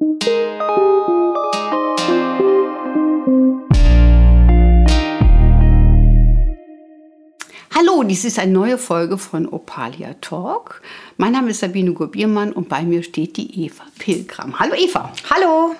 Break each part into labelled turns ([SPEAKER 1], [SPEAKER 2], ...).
[SPEAKER 1] Hallo, dies ist eine neue Folge von Opalia Talk. Mein Name ist Sabine Gurbiermann und bei mir steht die Eva Pilgram. Hallo Eva.
[SPEAKER 2] Hallo.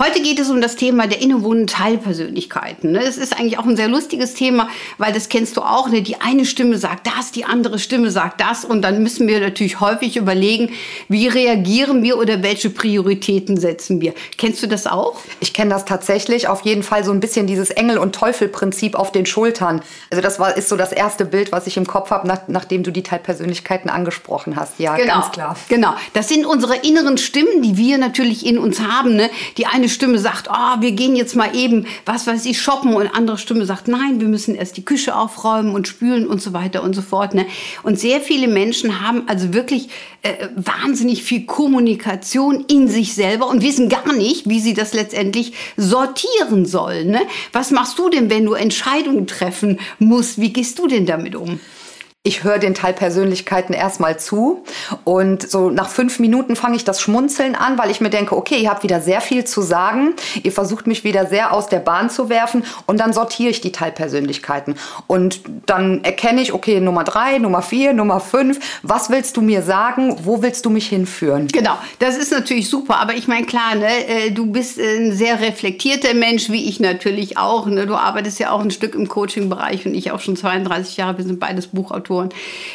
[SPEAKER 1] Heute geht es um das Thema der innewohnenden Teilpersönlichkeiten. Ne? Es ist eigentlich auch ein sehr lustiges Thema, weil das kennst du auch. Ne? Die eine Stimme sagt das, die andere Stimme sagt das. Und dann müssen wir natürlich häufig überlegen, wie reagieren wir oder welche Prioritäten setzen wir. Kennst du das auch?
[SPEAKER 2] Ich kenne das tatsächlich. Auf jeden Fall so ein bisschen dieses Engel- und Teufel-Prinzip auf den Schultern. Also das war, ist so das erste Bild, was ich im Kopf habe, nach, nachdem du die Teilpersönlichkeiten angesprochen hast. Ja,
[SPEAKER 1] genau.
[SPEAKER 2] ganz klar.
[SPEAKER 1] Genau. Das sind unsere inneren Stimmen, die wir natürlich in uns haben. Ne? Die eine Stimme sagt, oh, wir gehen jetzt mal eben, was weiß ich, shoppen und andere Stimme sagt, nein, wir müssen erst die Küche aufräumen und spülen und so weiter und so fort. Ne? Und sehr viele Menschen haben also wirklich äh, wahnsinnig viel Kommunikation in sich selber und wissen gar nicht, wie sie das letztendlich sortieren sollen. Ne? Was machst du denn, wenn du Entscheidungen treffen musst? Wie gehst du denn damit um?
[SPEAKER 2] Ich höre den Teilpersönlichkeiten erstmal zu und so nach fünf Minuten fange ich das Schmunzeln an, weil ich mir denke, okay, ihr habt wieder sehr viel zu sagen, ihr versucht mich wieder sehr aus der Bahn zu werfen und dann sortiere ich die Teilpersönlichkeiten. Und dann erkenne ich, okay, Nummer drei, Nummer vier, Nummer fünf, was willst du mir sagen, wo willst du mich hinführen?
[SPEAKER 1] Genau, das ist natürlich super, aber ich meine, klar, ne, äh, du bist ein sehr reflektierter Mensch, wie ich natürlich auch, ne? du arbeitest ja auch ein Stück im Coaching-Bereich und ich auch schon 32 Jahre, wir sind beides Buchautoren Faktoren.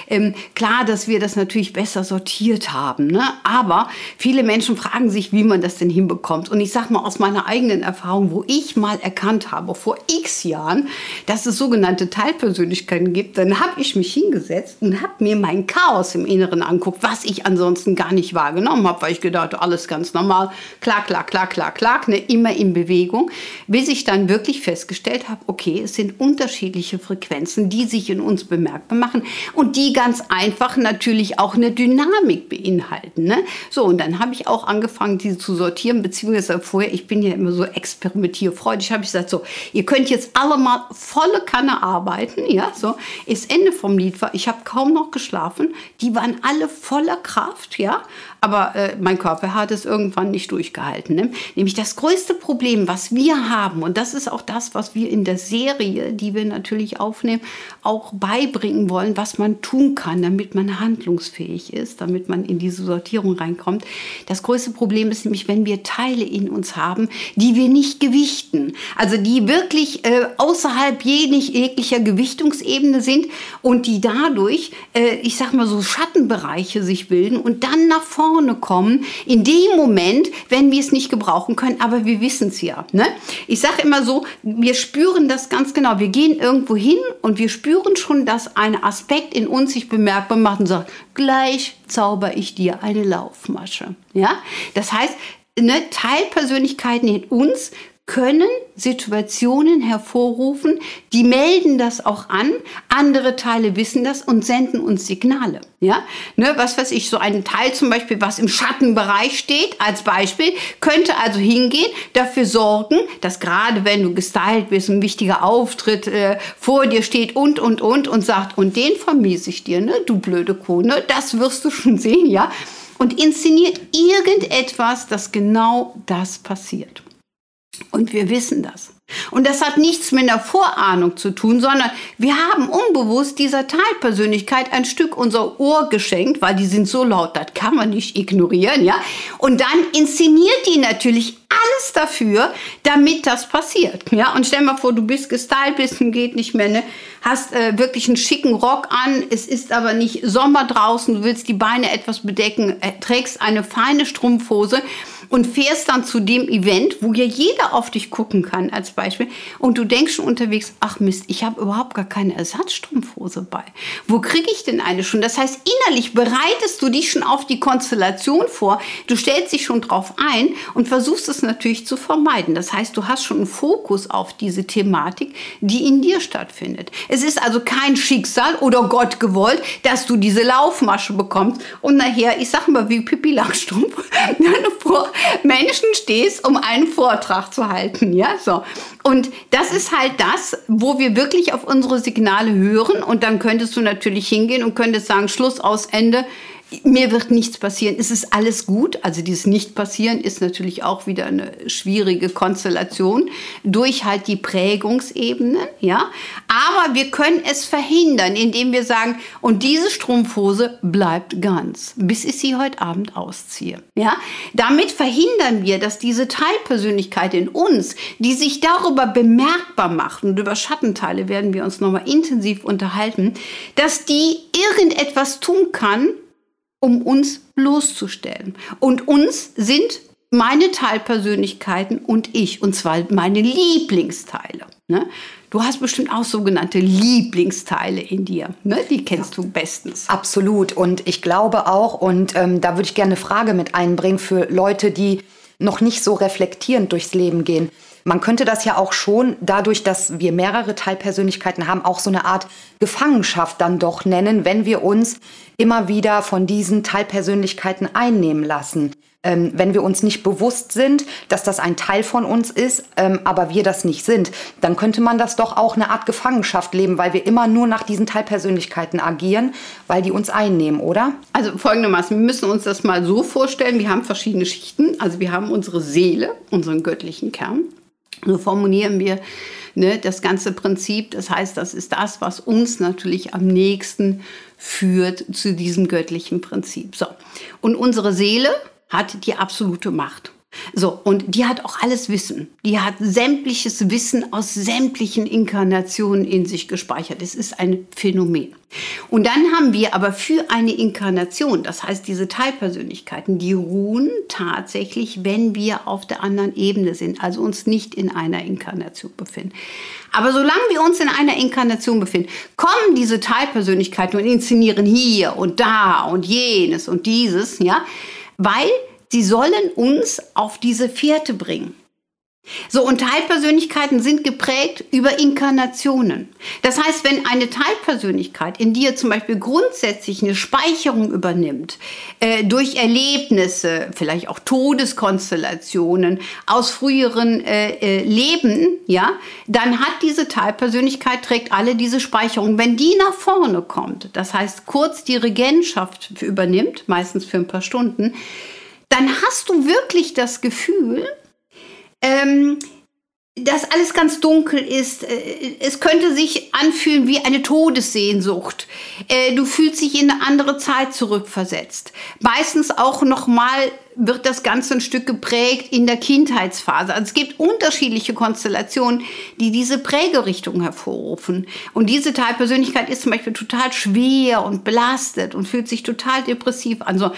[SPEAKER 1] Ähm, klar, dass wir das natürlich besser sortiert haben, ne? aber viele Menschen fragen sich, wie man das denn hinbekommt. Und ich sage mal aus meiner eigenen Erfahrung, wo ich mal erkannt habe, vor x Jahren, dass es sogenannte Teilpersönlichkeiten gibt, dann habe ich mich hingesetzt und habe mir mein Chaos im Inneren anguckt, was ich ansonsten gar nicht wahrgenommen habe, weil ich gedacht, alles ganz normal, klar, klar, klar, klar, klar, ne? immer in Bewegung, bis ich dann wirklich festgestellt habe, okay, es sind unterschiedliche Frequenzen, die sich in uns bemerkbar machen und die ganz einfach natürlich auch eine Dynamik beinhalten. Ne? So, und dann habe ich auch angefangen, diese zu sortieren, beziehungsweise vorher, ich bin ja immer so experimentierfreudig, habe ich gesagt, so, ihr könnt jetzt alle mal volle Kanne arbeiten, ja, so, das Ende vom Lied war, ich habe kaum noch geschlafen, die waren alle voller Kraft, ja, aber äh, mein Körper hat es irgendwann nicht durchgehalten. Ne? Nämlich das größte Problem, was wir haben, und das ist auch das, was wir in der Serie, die wir natürlich aufnehmen, auch beibringen wollen, was man tun kann, damit man handlungsfähig ist, damit man in diese Sortierung reinkommt. Das größte Problem ist nämlich, wenn wir Teile in uns haben, die wir nicht gewichten. Also die wirklich äh, außerhalb jeglicher Gewichtungsebene sind und die dadurch, äh, ich sag mal so, Schattenbereiche sich bilden und dann nach vorne kommen, in dem Moment, wenn wir es nicht gebrauchen können, aber wir wissen es ja. Ne? Ich sage immer so, wir spüren das ganz genau. Wir gehen irgendwo hin und wir spüren schon, dass ein Aspekt in uns sich bemerkbar macht und sagt, gleich zauber ich dir eine Laufmasche. Ja? Das heißt, ne, Teilpersönlichkeiten in uns können Situationen hervorrufen, die melden das auch an, andere Teile wissen das und senden uns Signale. Ja? Ne, was weiß ich, so ein Teil zum Beispiel, was im Schattenbereich steht, als Beispiel, könnte also hingehen, dafür sorgen, dass gerade wenn du gestylt bist, ein wichtiger Auftritt äh, vor dir steht und, und, und und sagt, und den vermiese ich dir, ne, du blöde Kuh, ne, das wirst du schon sehen, ja, und inszeniert irgendetwas, dass genau das passiert. Und wir wissen das. Und das hat nichts mit einer Vorahnung zu tun, sondern wir haben unbewusst dieser Teilpersönlichkeit ein Stück unser Ohr geschenkt, weil die sind so laut, das kann man nicht ignorieren, ja. Und dann inszeniert die natürlich alles dafür, damit das passiert, ja. Und stell mal vor, du bist gestylt, bist geht nicht mehr, ne? Hast äh, wirklich einen schicken Rock an, es ist aber nicht Sommer draußen, du willst die Beine etwas bedecken, äh, trägst eine feine Strumpfhose und fährst dann zu dem Event, wo ja jeder auf dich gucken kann als Beispiel und du denkst schon unterwegs, ach Mist, ich habe überhaupt gar keine Ersatzstrumpfhose bei. Wo kriege ich denn eine schon? Das heißt, innerlich bereitest du dich schon auf die Konstellation vor, du stellst dich schon drauf ein und versuchst es natürlich zu vermeiden. Das heißt, du hast schon einen Fokus auf diese Thematik, die in dir stattfindet. Es ist also kein Schicksal oder Gott gewollt, dass du diese Laufmasche bekommst und nachher, ich sag mal, wie Pippi Langstrumpf, vor Menschen stehst, um einen Vortrag zu halten. Ja, so. Und das ist halt das, wo wir wirklich auf unsere Signale hören. Und dann könntest du natürlich hingehen und könntest sagen, Schluss aus Ende mir wird nichts passieren. Es ist alles gut. Also dieses Nicht-Passieren ist natürlich auch wieder eine schwierige Konstellation durch halt die Prägungsebenen, ja. Aber wir können es verhindern, indem wir sagen, und diese Strumpfhose bleibt ganz, bis ich sie heute Abend ausziehe, ja. Damit verhindern wir, dass diese Teilpersönlichkeit in uns, die sich darüber bemerkbar macht, und über Schattenteile werden wir uns nochmal intensiv unterhalten, dass die irgendetwas tun kann, um uns bloßzustellen. Und uns sind meine Teilpersönlichkeiten und ich, und zwar meine Lieblingsteile. Ne? Du hast bestimmt auch sogenannte Lieblingsteile in dir. Ne? Die kennst du bestens.
[SPEAKER 2] Absolut. Und ich glaube auch, und ähm, da würde ich gerne eine Frage mit einbringen für Leute, die noch nicht so reflektierend durchs Leben gehen. Man könnte das ja auch schon dadurch, dass wir mehrere Teilpersönlichkeiten haben, auch so eine Art Gefangenschaft dann doch nennen, wenn wir uns immer wieder von diesen Teilpersönlichkeiten einnehmen lassen. Ähm, wenn wir uns nicht bewusst sind, dass das ein Teil von uns ist, ähm, aber wir das nicht sind, dann könnte man das doch auch eine Art Gefangenschaft leben, weil wir immer nur nach diesen Teilpersönlichkeiten agieren, weil die uns einnehmen, oder?
[SPEAKER 1] Also folgendermaßen, wir müssen uns das mal so vorstellen, wir haben verschiedene Schichten, also wir haben unsere Seele, unseren göttlichen Kern. So formulieren wir ne, das ganze Prinzip. Das heißt, das ist das, was uns natürlich am nächsten führt zu diesem göttlichen Prinzip. So. Und unsere Seele hat die absolute Macht. So, und die hat auch alles Wissen. Die hat sämtliches Wissen aus sämtlichen Inkarnationen in sich gespeichert. Es ist ein Phänomen. Und dann haben wir aber für eine Inkarnation, das heißt diese Teilpersönlichkeiten, die ruhen tatsächlich, wenn wir auf der anderen Ebene sind, also uns nicht in einer Inkarnation befinden. Aber solange wir uns in einer Inkarnation befinden, kommen diese Teilpersönlichkeiten und inszenieren hier und da und jenes und dieses, ja, weil Sie sollen uns auf diese Fährte bringen. So, und Teilpersönlichkeiten sind geprägt über Inkarnationen. Das heißt, wenn eine Teilpersönlichkeit in dir zum Beispiel grundsätzlich eine Speicherung übernimmt, äh, durch Erlebnisse, vielleicht auch Todeskonstellationen aus früheren äh, äh, Leben, ja, dann hat diese Teilpersönlichkeit, trägt alle diese Speicherung. Wenn die nach vorne kommt, das heißt kurz die Regentschaft übernimmt, meistens für ein paar Stunden, dann hast du wirklich das Gefühl, ähm, dass alles ganz dunkel ist. Äh, es könnte sich anfühlen wie eine Todessehnsucht. Äh, du fühlst dich in eine andere Zeit zurückversetzt. Meistens auch nochmal wird das Ganze ein Stück geprägt in der Kindheitsphase. Also es gibt unterschiedliche Konstellationen, die diese Prägerichtung hervorrufen. Und diese Teilpersönlichkeit ist zum Beispiel total schwer und belastet und fühlt sich total depressiv an. So,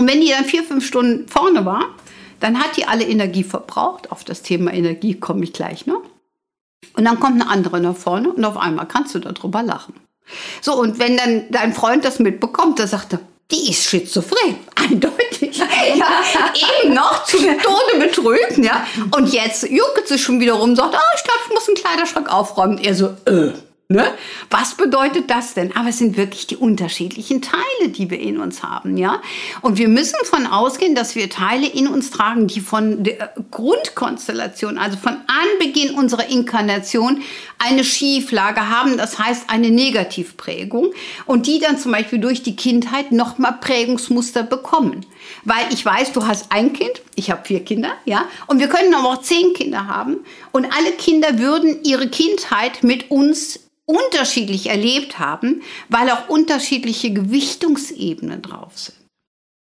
[SPEAKER 1] und wenn die dann vier, fünf Stunden vorne war, dann hat die alle Energie verbraucht. Auf das Thema Energie komme ich gleich noch. Und dann kommt eine andere nach vorne und auf einmal kannst du darüber lachen. So, und wenn dann dein Freund das mitbekommt, dann sagt er, die ist schizophren, eindeutig. Ja, eben noch zu Tode betrübt, ja. Und jetzt juckt sie schon wieder rum, sagt, oh, ich glaube, ich muss einen Kleiderschrank aufräumen. Und er so, äh, Ne? Was bedeutet das denn? Aber es sind wirklich die unterschiedlichen Teile, die wir in uns haben, ja. Und wir müssen von ausgehen, dass wir Teile in uns tragen, die von der Grundkonstellation, also von Anbeginn unserer Inkarnation, eine Schieflage haben. Das heißt eine Negativprägung und die dann zum Beispiel durch die Kindheit nochmal Prägungsmuster bekommen. Weil ich weiß, du hast ein Kind, ich habe vier Kinder, ja, und wir können aber auch zehn Kinder haben und alle Kinder würden ihre Kindheit mit uns unterschiedlich erlebt haben, weil auch unterschiedliche Gewichtungsebenen drauf sind.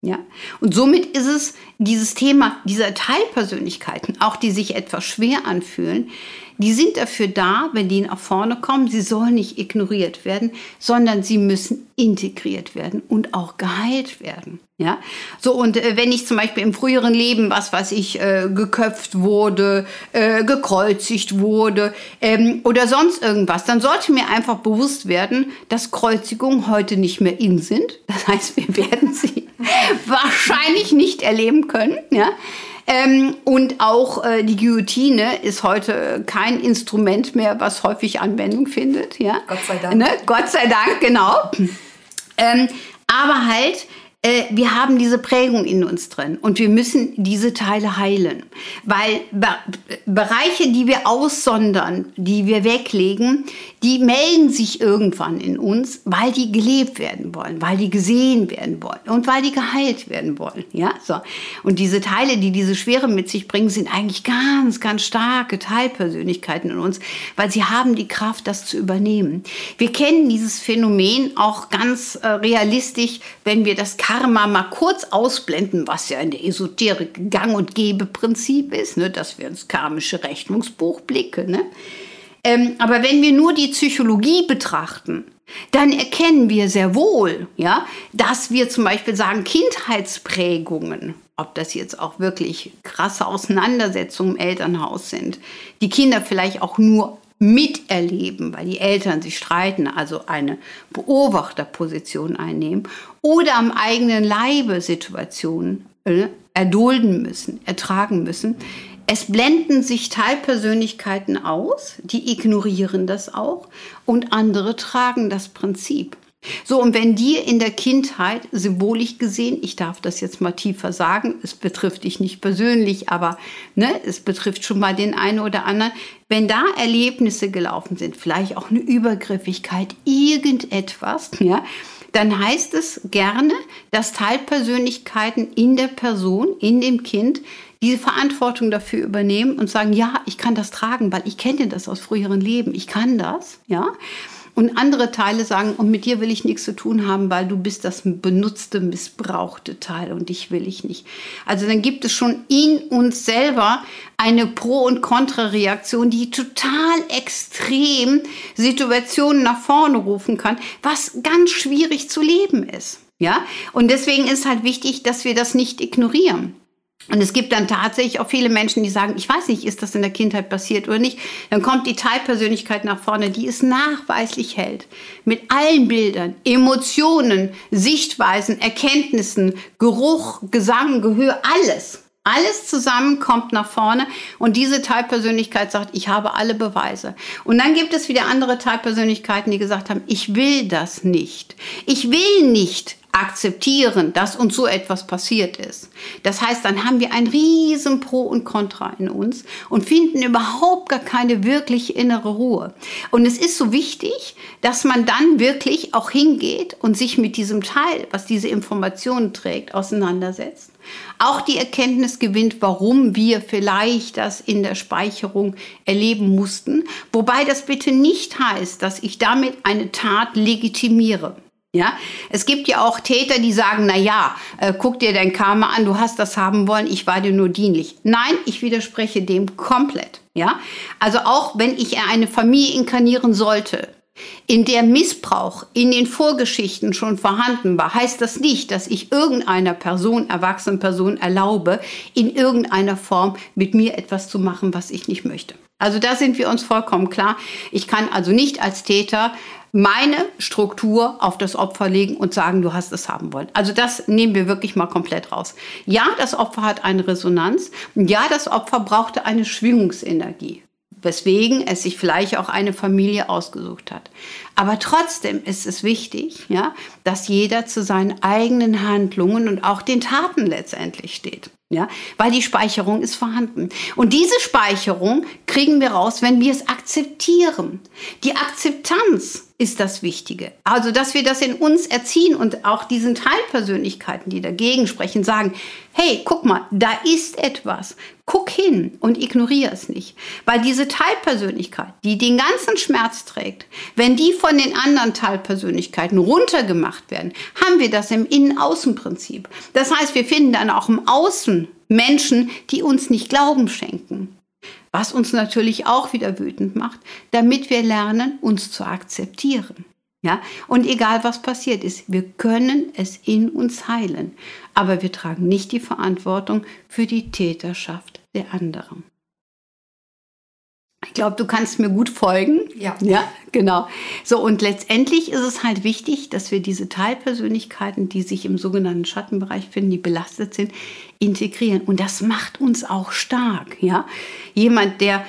[SPEAKER 1] Ja? Und somit ist es dieses Thema dieser Teilpersönlichkeiten, auch die sich etwas schwer anfühlen, die sind dafür da, wenn die nach vorne kommen, sie sollen nicht ignoriert werden, sondern sie müssen integriert werden und auch geheilt werden. Ja, so und äh, wenn ich zum Beispiel im früheren Leben, was weiß ich, äh, geköpft wurde, äh, gekreuzigt wurde ähm, oder sonst irgendwas, dann sollte mir einfach bewusst werden, dass Kreuzigungen heute nicht mehr in sind. Das heißt, wir werden sie wahrscheinlich nicht erleben können. Ja. Ähm, und auch äh, die Guillotine ist heute kein Instrument mehr, was häufig Anwendung findet. Ja?
[SPEAKER 2] Gott sei Dank.
[SPEAKER 1] Ne? Gott sei Dank, genau. Ähm, aber halt, äh, wir haben diese Prägung in uns drin und wir müssen diese Teile heilen. Weil Be Bereiche, die wir aussondern, die wir weglegen, die melden sich irgendwann in uns, weil die gelebt werden wollen, weil die gesehen werden wollen und weil die geheilt werden wollen. Ja, so. Und diese Teile, die diese Schwere mit sich bringen, sind eigentlich ganz, ganz starke Teilpersönlichkeiten in uns, weil sie haben die Kraft, das zu übernehmen. Wir kennen dieses Phänomen auch ganz äh, realistisch, wenn wir das Karma mal kurz ausblenden, was ja in der Esoterik gang und gäbe Prinzip ist, ne, dass wir ins karmische Rechnungsbuch blicken. Ne? Ähm, aber wenn wir nur die Psychologie betrachten, dann erkennen wir sehr wohl, ja, dass wir zum Beispiel sagen, Kindheitsprägungen, ob das jetzt auch wirklich krasse Auseinandersetzungen im Elternhaus sind, die Kinder vielleicht auch nur miterleben, weil die Eltern sich streiten, also eine Beobachterposition einnehmen oder am eigenen Leibe Situationen äh, erdulden müssen, ertragen müssen, es blenden sich Teilpersönlichkeiten aus, die ignorieren das auch und andere tragen das Prinzip. So, und wenn dir in der Kindheit symbolisch gesehen, ich darf das jetzt mal tiefer sagen, es betrifft dich nicht persönlich, aber ne, es betrifft schon mal den einen oder anderen, wenn da Erlebnisse gelaufen sind, vielleicht auch eine Übergriffigkeit, irgendetwas, ja, dann heißt es gerne, dass Teilpersönlichkeiten in der Person, in dem Kind, diese Verantwortung dafür übernehmen und sagen, ja, ich kann das tragen, weil ich kenne das aus früheren Leben, ich kann das, ja. Und andere Teile sagen, und mit dir will ich nichts zu tun haben, weil du bist das benutzte, missbrauchte Teil und dich will ich nicht. Also dann gibt es schon in uns selber eine Pro- und Kontrareaktion, die total extrem Situationen nach vorne rufen kann, was ganz schwierig zu leben ist. Ja? Und deswegen ist halt wichtig, dass wir das nicht ignorieren. Und es gibt dann tatsächlich auch viele Menschen, die sagen, ich weiß nicht, ist das in der Kindheit passiert oder nicht. Dann kommt die Teilpersönlichkeit nach vorne, die es nachweislich hält. Mit allen Bildern, Emotionen, Sichtweisen, Erkenntnissen, Geruch, Gesang, Gehör, alles. Alles zusammen kommt nach vorne und diese Teilpersönlichkeit sagt, ich habe alle Beweise. Und dann gibt es wieder andere Teilpersönlichkeiten, die gesagt haben, ich will das nicht. Ich will nicht akzeptieren, dass uns so etwas passiert ist. Das heißt, dann haben wir ein riesen Pro und Contra in uns und finden überhaupt gar keine wirklich innere Ruhe. Und es ist so wichtig, dass man dann wirklich auch hingeht und sich mit diesem Teil, was diese Informationen trägt, auseinandersetzt. Auch die Erkenntnis gewinnt, warum wir vielleicht das in der Speicherung erleben mussten. Wobei das bitte nicht heißt, dass ich damit eine Tat legitimiere. Ja, es gibt ja auch Täter, die sagen, na ja, äh, guck dir dein Karma an, du hast das haben wollen, ich war dir nur dienlich. Nein, ich widerspreche dem komplett. Ja, also auch wenn ich eine Familie inkarnieren sollte, in der Missbrauch in den Vorgeschichten schon vorhanden war, heißt das nicht, dass ich irgendeiner Person, erwachsenen Person erlaube, in irgendeiner Form mit mir etwas zu machen, was ich nicht möchte. Also da sind wir uns vollkommen klar. Ich kann also nicht als Täter meine Struktur auf das Opfer legen und sagen, du hast es haben wollen. Also das nehmen wir wirklich mal komplett raus. Ja, das Opfer hat eine Resonanz. Ja, das Opfer brauchte eine Schwingungsenergie weswegen es sich vielleicht auch eine Familie ausgesucht hat. Aber trotzdem ist es wichtig, ja, dass jeder zu seinen eigenen Handlungen und auch den Taten letztendlich steht. Ja, weil die Speicherung ist vorhanden. Und diese Speicherung kriegen wir raus, wenn wir es akzeptieren. Die Akzeptanz ist das Wichtige. Also, dass wir das in uns erziehen und auch diesen Teilpersönlichkeiten, die dagegen sprechen, sagen, hey, guck mal, da ist etwas. Guck hin und ignoriere es nicht. Weil diese Teilpersönlichkeit, die den ganzen Schmerz trägt, wenn die von den anderen Teilpersönlichkeiten runtergemacht werden, haben wir das im Innen-Außen-Prinzip. Das heißt, wir finden dann auch im Außen Menschen, die uns nicht Glauben schenken. Was uns natürlich auch wieder wütend macht, damit wir lernen, uns zu akzeptieren. Ja, und egal was passiert ist, wir können es in uns heilen, aber wir tragen nicht die Verantwortung für die Täterschaft der anderen. Ich glaube, du kannst mir gut folgen.
[SPEAKER 2] Ja.
[SPEAKER 1] Ja, genau. So, und letztendlich ist es halt wichtig, dass wir diese Teilpersönlichkeiten, die sich im sogenannten Schattenbereich finden, die belastet sind, integrieren. Und das macht uns auch stark. Ja, jemand, der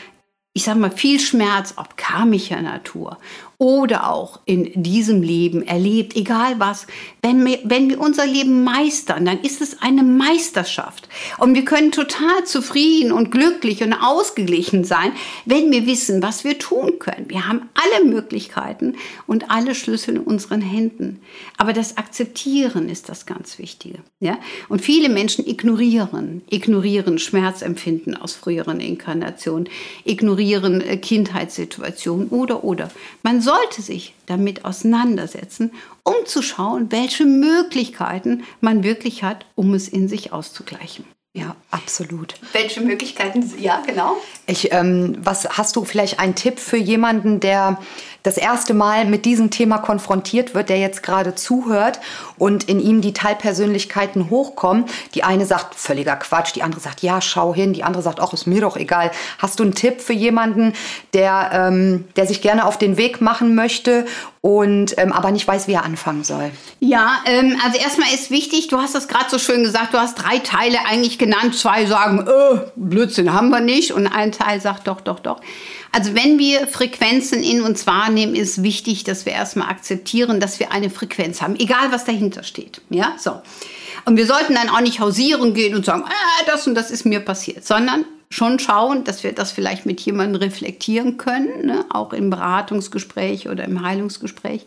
[SPEAKER 1] ich sage mal, viel Schmerz, ob karmischer Natur oder auch in diesem Leben erlebt, egal was, wenn wir, wenn wir unser Leben meistern, dann ist es eine Meisterschaft. Und wir können total zufrieden und glücklich und ausgeglichen sein, wenn wir wissen, was wir tun können. Wir haben alle Möglichkeiten und alle Schlüssel in unseren Händen. Aber das Akzeptieren ist das ganz Wichtige. Ja? Und viele Menschen ignorieren, ignorieren Schmerzempfinden aus früheren Inkarnationen, ignorieren äh, Kindheitssituationen oder, oder. Man sollte sich damit auseinandersetzen, um zu schauen, welche Möglichkeiten man wirklich hat, um es in sich auszugleichen.
[SPEAKER 2] Ja, absolut.
[SPEAKER 1] Welche Möglichkeiten? Ja, genau.
[SPEAKER 2] Ich, ähm, was hast du vielleicht einen Tipp für jemanden, der das erste Mal mit diesem Thema konfrontiert wird, der jetzt gerade zuhört und in ihm die Teilpersönlichkeiten hochkommen? Die eine sagt völliger Quatsch, die andere sagt ja, schau hin, die andere sagt auch ist mir doch egal. Hast du einen Tipp für jemanden, der, ähm, der sich gerne auf den Weg machen möchte und ähm, aber nicht weiß, wie er anfangen soll.
[SPEAKER 1] Ja, ähm, also erstmal ist wichtig, du hast das gerade so schön gesagt, du hast drei Teile eigentlich genannt. Zwei sagen, äh, Blödsinn haben wir nicht und ein Teil sagt doch, doch, doch. Also wenn wir Frequenzen in uns wahrnehmen, ist wichtig, dass wir erstmal akzeptieren, dass wir eine Frequenz haben, egal was dahinter steht. Ja, so. Und wir sollten dann auch nicht hausieren gehen und sagen, ah, das und das ist mir passiert, sondern schon schauen, dass wir das vielleicht mit jemandem reflektieren können, ne? auch im Beratungsgespräch oder im Heilungsgespräch.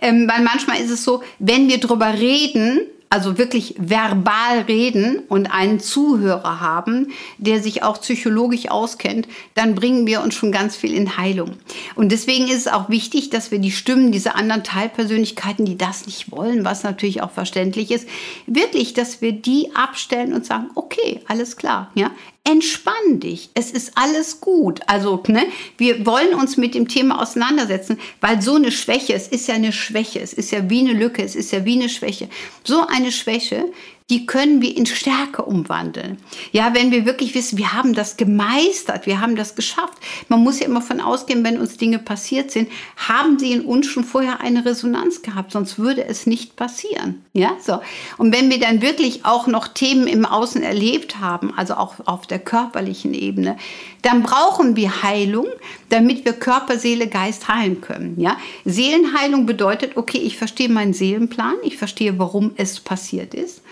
[SPEAKER 1] Ähm, weil manchmal ist es so, wenn wir drüber reden, also wirklich verbal reden und einen Zuhörer haben, der sich auch psychologisch auskennt, dann bringen wir uns schon ganz viel in Heilung. Und deswegen ist es auch wichtig, dass wir die Stimmen dieser anderen Teilpersönlichkeiten, die das nicht wollen, was natürlich auch verständlich ist, wirklich, dass wir die abstellen und sagen, okay, alles klar, ja, entspann dich, es ist alles gut. Also, ne, wir wollen uns mit dem Thema auseinandersetzen, weil so eine Schwäche, es ist ja eine Schwäche, es ist ja wie eine Lücke, es ist ja wie eine Schwäche. So eine Schwäche, die können wir in Stärke umwandeln. Ja, wenn wir wirklich wissen, wir haben das gemeistert, wir haben das geschafft. Man muss ja immer von ausgehen, wenn uns Dinge passiert sind, haben sie in uns schon vorher eine Resonanz gehabt, sonst würde es nicht passieren. Ja, so. Und wenn wir dann wirklich auch noch Themen im Außen erlebt haben, also auch auf der körperlichen Ebene, dann brauchen wir Heilung, damit wir Körper, Seele, Geist heilen können. Ja? Seelenheilung bedeutet, okay, ich verstehe meinen Seelenplan, ich verstehe, warum es passiert ist.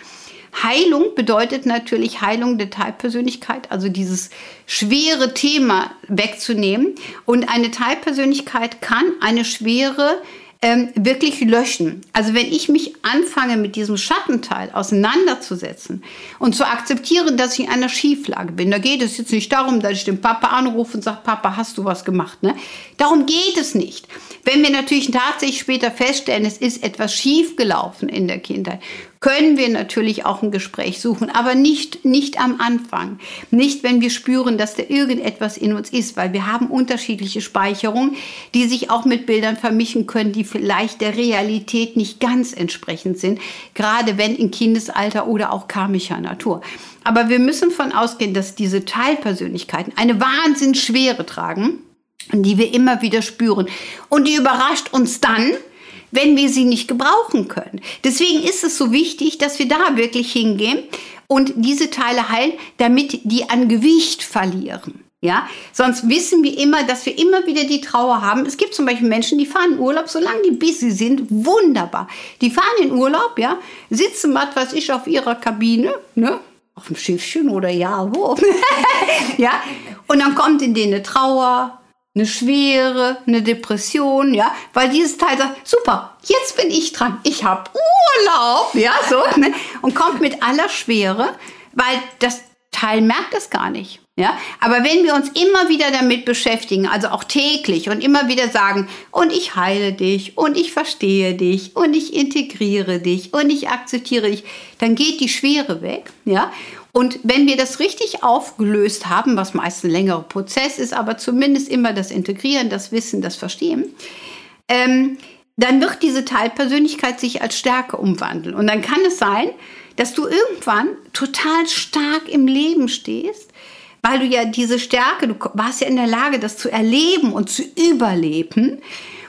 [SPEAKER 1] Heilung bedeutet natürlich Heilung der Teilpersönlichkeit, also dieses schwere Thema wegzunehmen. Und eine Teilpersönlichkeit kann eine schwere ähm, wirklich löschen. Also wenn ich mich anfange mit diesem Schattenteil auseinanderzusetzen und zu akzeptieren, dass ich in einer Schieflage bin, da geht es jetzt nicht darum, dass ich den Papa anrufe und sage, Papa, hast du was gemacht? Ne? Darum geht es nicht. Wenn wir natürlich tatsächlich später feststellen, es ist etwas schiefgelaufen in der Kindheit, können wir natürlich auch ein Gespräch suchen, aber nicht, nicht am Anfang. Nicht, wenn wir spüren, dass da irgendetwas in uns ist, weil wir haben unterschiedliche Speicherungen, die sich auch mit Bildern vermischen können, die vielleicht der Realität nicht ganz entsprechend sind, gerade wenn im Kindesalter oder auch karmischer Natur. Aber wir müssen von ausgehen, dass diese Teilpersönlichkeiten eine Wahnsinnsschwere tragen, die wir immer wieder spüren. Und die überrascht uns dann, wenn wir sie nicht gebrauchen können. Deswegen ist es so wichtig, dass wir da wirklich hingehen und diese Teile heilen, damit die an Gewicht verlieren. Ja, sonst wissen wir immer, dass wir immer wieder die Trauer haben. Es gibt zum Beispiel Menschen, die fahren in Urlaub, solange die busy sind, wunderbar. Die fahren in Urlaub, ja, sitzen, was weiß ich, auf ihrer Kabine, ne, auf dem Schiffchen oder ja, wo. ja, und dann kommt in denen eine Trauer, eine Schwere, eine Depression, ja, weil dieses Teil sagt, super, jetzt bin ich dran, ich habe Urlaub, ja, so, ne? und kommt mit aller Schwere, weil das Teil merkt es gar nicht. Ja, aber wenn wir uns immer wieder damit beschäftigen, also auch täglich und immer wieder sagen, und ich heile dich und ich verstehe dich und ich integriere dich und ich akzeptiere dich, dann geht die Schwere weg, ja? Und wenn wir das richtig aufgelöst haben, was meist ein längerer Prozess ist, aber zumindest immer das Integrieren, das Wissen, das Verstehen, ähm, dann wird diese Teilpersönlichkeit sich als Stärke umwandeln. Und dann kann es sein, dass du irgendwann total stark im Leben stehst, weil du ja diese Stärke, du warst ja in der Lage, das zu erleben und zu überleben.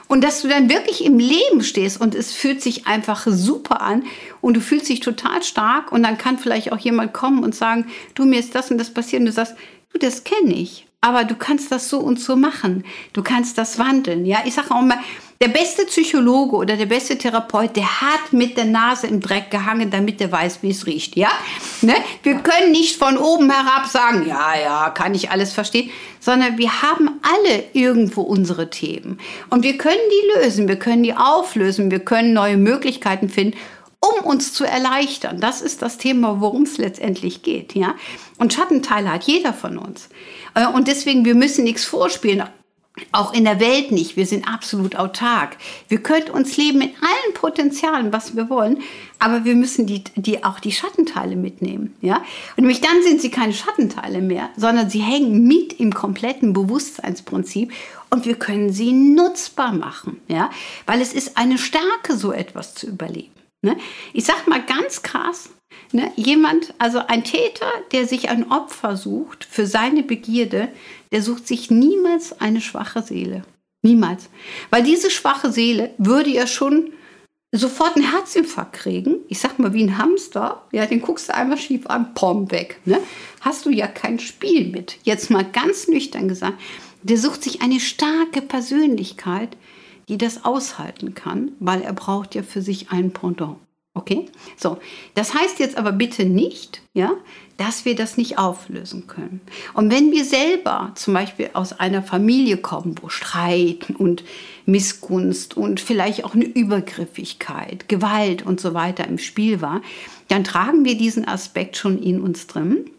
[SPEAKER 1] Und dass du dann wirklich im Leben stehst und es fühlt sich einfach super an und du fühlst dich total stark und dann kann vielleicht auch jemand kommen und sagen, du, mir ist das und das passiert und du sagst, du, das kenne ich. aber du kannst das so und so machen. Du kannst das wandeln. Ja, ich sage auch mal, der beste Psychologe oder der beste Therapeut, der hat mit der Nase im Dreck gehangen, damit er weiß, wie es riecht. Ja? Ne? Wir können nicht von oben herab sagen, ja, ja, kann ich alles verstehen, sondern wir haben alle irgendwo unsere Themen. Und wir können die lösen, wir können die auflösen, wir können neue Möglichkeiten finden um uns zu erleichtern. Das ist das Thema, worum es letztendlich geht. Ja? Und Schattenteile hat jeder von uns. Äh, und deswegen, wir müssen nichts vorspielen. Auch in der Welt nicht. Wir sind absolut autark. Wir können uns leben in allen Potenzialen, was wir wollen, aber wir müssen die, die auch die Schattenteile mitnehmen. Ja? Und nämlich dann sind sie keine Schattenteile mehr, sondern sie hängen mit im kompletten Bewusstseinsprinzip und wir können sie nutzbar machen. Ja? Weil es ist eine Stärke, so etwas zu überleben. Ne? Ich sag mal ganz krass, ne? jemand, also ein Täter, der sich ein Opfer sucht für seine Begierde, der sucht sich niemals eine schwache Seele. Niemals. Weil diese schwache Seele würde ja schon sofort einen Herzinfarkt kriegen. Ich sag mal, wie ein Hamster. Ja, den guckst du einmal schief an, pom, weg. Ne? Hast du ja kein Spiel mit. Jetzt mal ganz nüchtern gesagt. Der sucht sich eine starke Persönlichkeit, die das aushalten kann, weil er braucht ja für sich ein Pendant. Okay? So, das heißt jetzt aber bitte nicht, ja, dass wir das nicht auflösen können. Und wenn wir selber zum Beispiel aus einer Familie kommen, wo Streit und Missgunst und vielleicht auch eine Übergriffigkeit, Gewalt und so weiter im Spiel war, dann tragen wir diesen Aspekt schon in uns drin.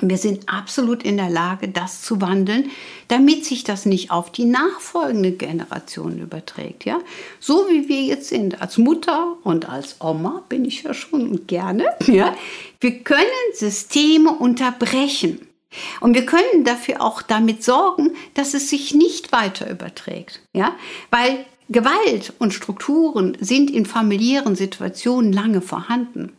[SPEAKER 1] Wir sind absolut in der Lage, das zu wandeln, damit sich das nicht auf die nachfolgende Generation überträgt. Ja? So wie wir jetzt sind, als Mutter und als Oma bin ich ja schon gerne. Ja? Wir können Systeme unterbrechen. Und wir können dafür auch damit sorgen, dass es sich nicht weiter überträgt. Ja? Weil Gewalt und Strukturen sind in familiären Situationen lange vorhanden.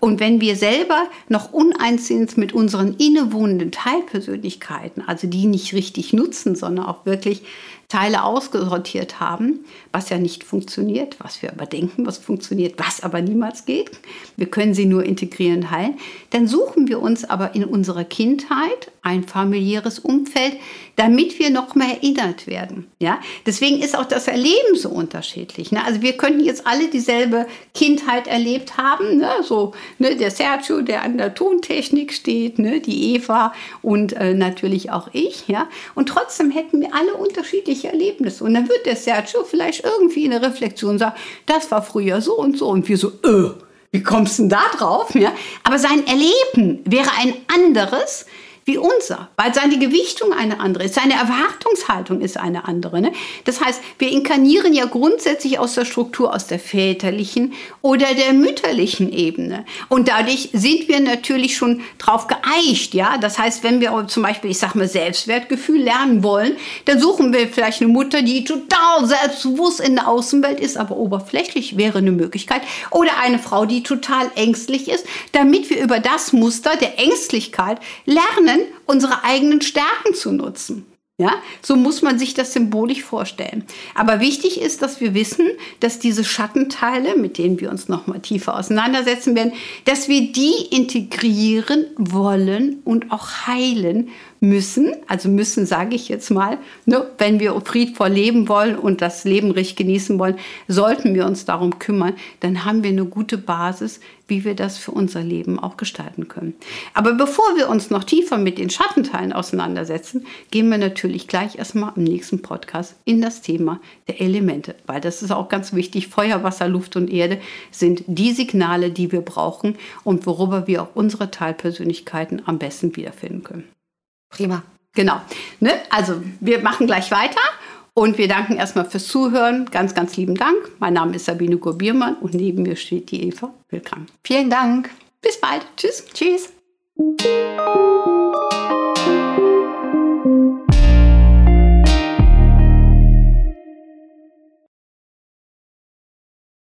[SPEAKER 1] Und wenn wir selber noch uneins sind mit unseren innewohnenden Teilpersönlichkeiten, also die nicht richtig nutzen, sondern auch wirklich Teile ausgesortiert haben, was ja nicht funktioniert, was wir aber denken, was funktioniert, was aber niemals geht. Wir können sie nur integrieren, heilen. Dann suchen wir uns aber in unserer Kindheit ein familiäres Umfeld, damit wir noch mehr erinnert werden. Ja? Deswegen ist auch das Erleben so unterschiedlich. Ne? Also wir könnten jetzt alle dieselbe Kindheit erlebt haben. Ne? So ne? der Sergio, der an der Tontechnik steht, ne? die Eva und äh, natürlich auch ich. Ja? Und trotzdem hätten wir alle unterschiedliche persönliche Erlebnisse. Und dann wird der Sergio vielleicht irgendwie in der Reflexion sagen, das war früher so und so. Und wir so, äh, wie kommst du denn da drauf? Ja? Aber sein Erleben wäre ein anderes, wie unser, weil seine Gewichtung eine andere ist, seine Erwartungshaltung ist eine andere. Ne? Das heißt, wir inkarnieren ja grundsätzlich aus der Struktur, aus der väterlichen oder der mütterlichen Ebene. Und dadurch sind wir natürlich schon drauf geeicht. Ja? Das heißt, wenn wir zum Beispiel, ich sag mal, Selbstwertgefühl lernen wollen, dann suchen wir vielleicht eine Mutter, die total selbstbewusst in der Außenwelt ist, aber oberflächlich wäre eine Möglichkeit. Oder eine Frau, die total ängstlich ist, damit wir über das Muster der Ängstlichkeit lernen, lernen, unsere eigenen Stärken zu nutzen. Ja, so muss man sich das symbolisch vorstellen. Aber wichtig ist, dass wir wissen, dass diese Schattenteile, mit denen wir uns noch mal tiefer auseinandersetzen werden, dass wir die integrieren wollen und auch heilen müssen, also müssen sage ich jetzt mal, ne, wenn wir friedvoll leben wollen und das Leben richtig genießen wollen, sollten wir uns darum kümmern, dann haben wir eine gute Basis, wie wir das für unser Leben auch gestalten können. Aber bevor wir uns noch tiefer mit den Schattenteilen auseinandersetzen, gehen wir natürlich gleich erstmal im nächsten Podcast in das Thema der Elemente, weil das ist auch ganz wichtig. Feuer, Wasser, Luft und Erde sind die Signale, die wir brauchen und worüber wir auch unsere Teilpersönlichkeiten am besten wiederfinden können.
[SPEAKER 2] Prima.
[SPEAKER 1] Genau. Ne? Also wir machen gleich weiter und wir danken erstmal fürs Zuhören. Ganz, ganz lieben Dank. Mein Name ist Sabine Gurbiermann und neben mir steht die Eva Willkamp.
[SPEAKER 2] Vielen Dank.
[SPEAKER 1] Bis bald. Tschüss.
[SPEAKER 2] Tschüss.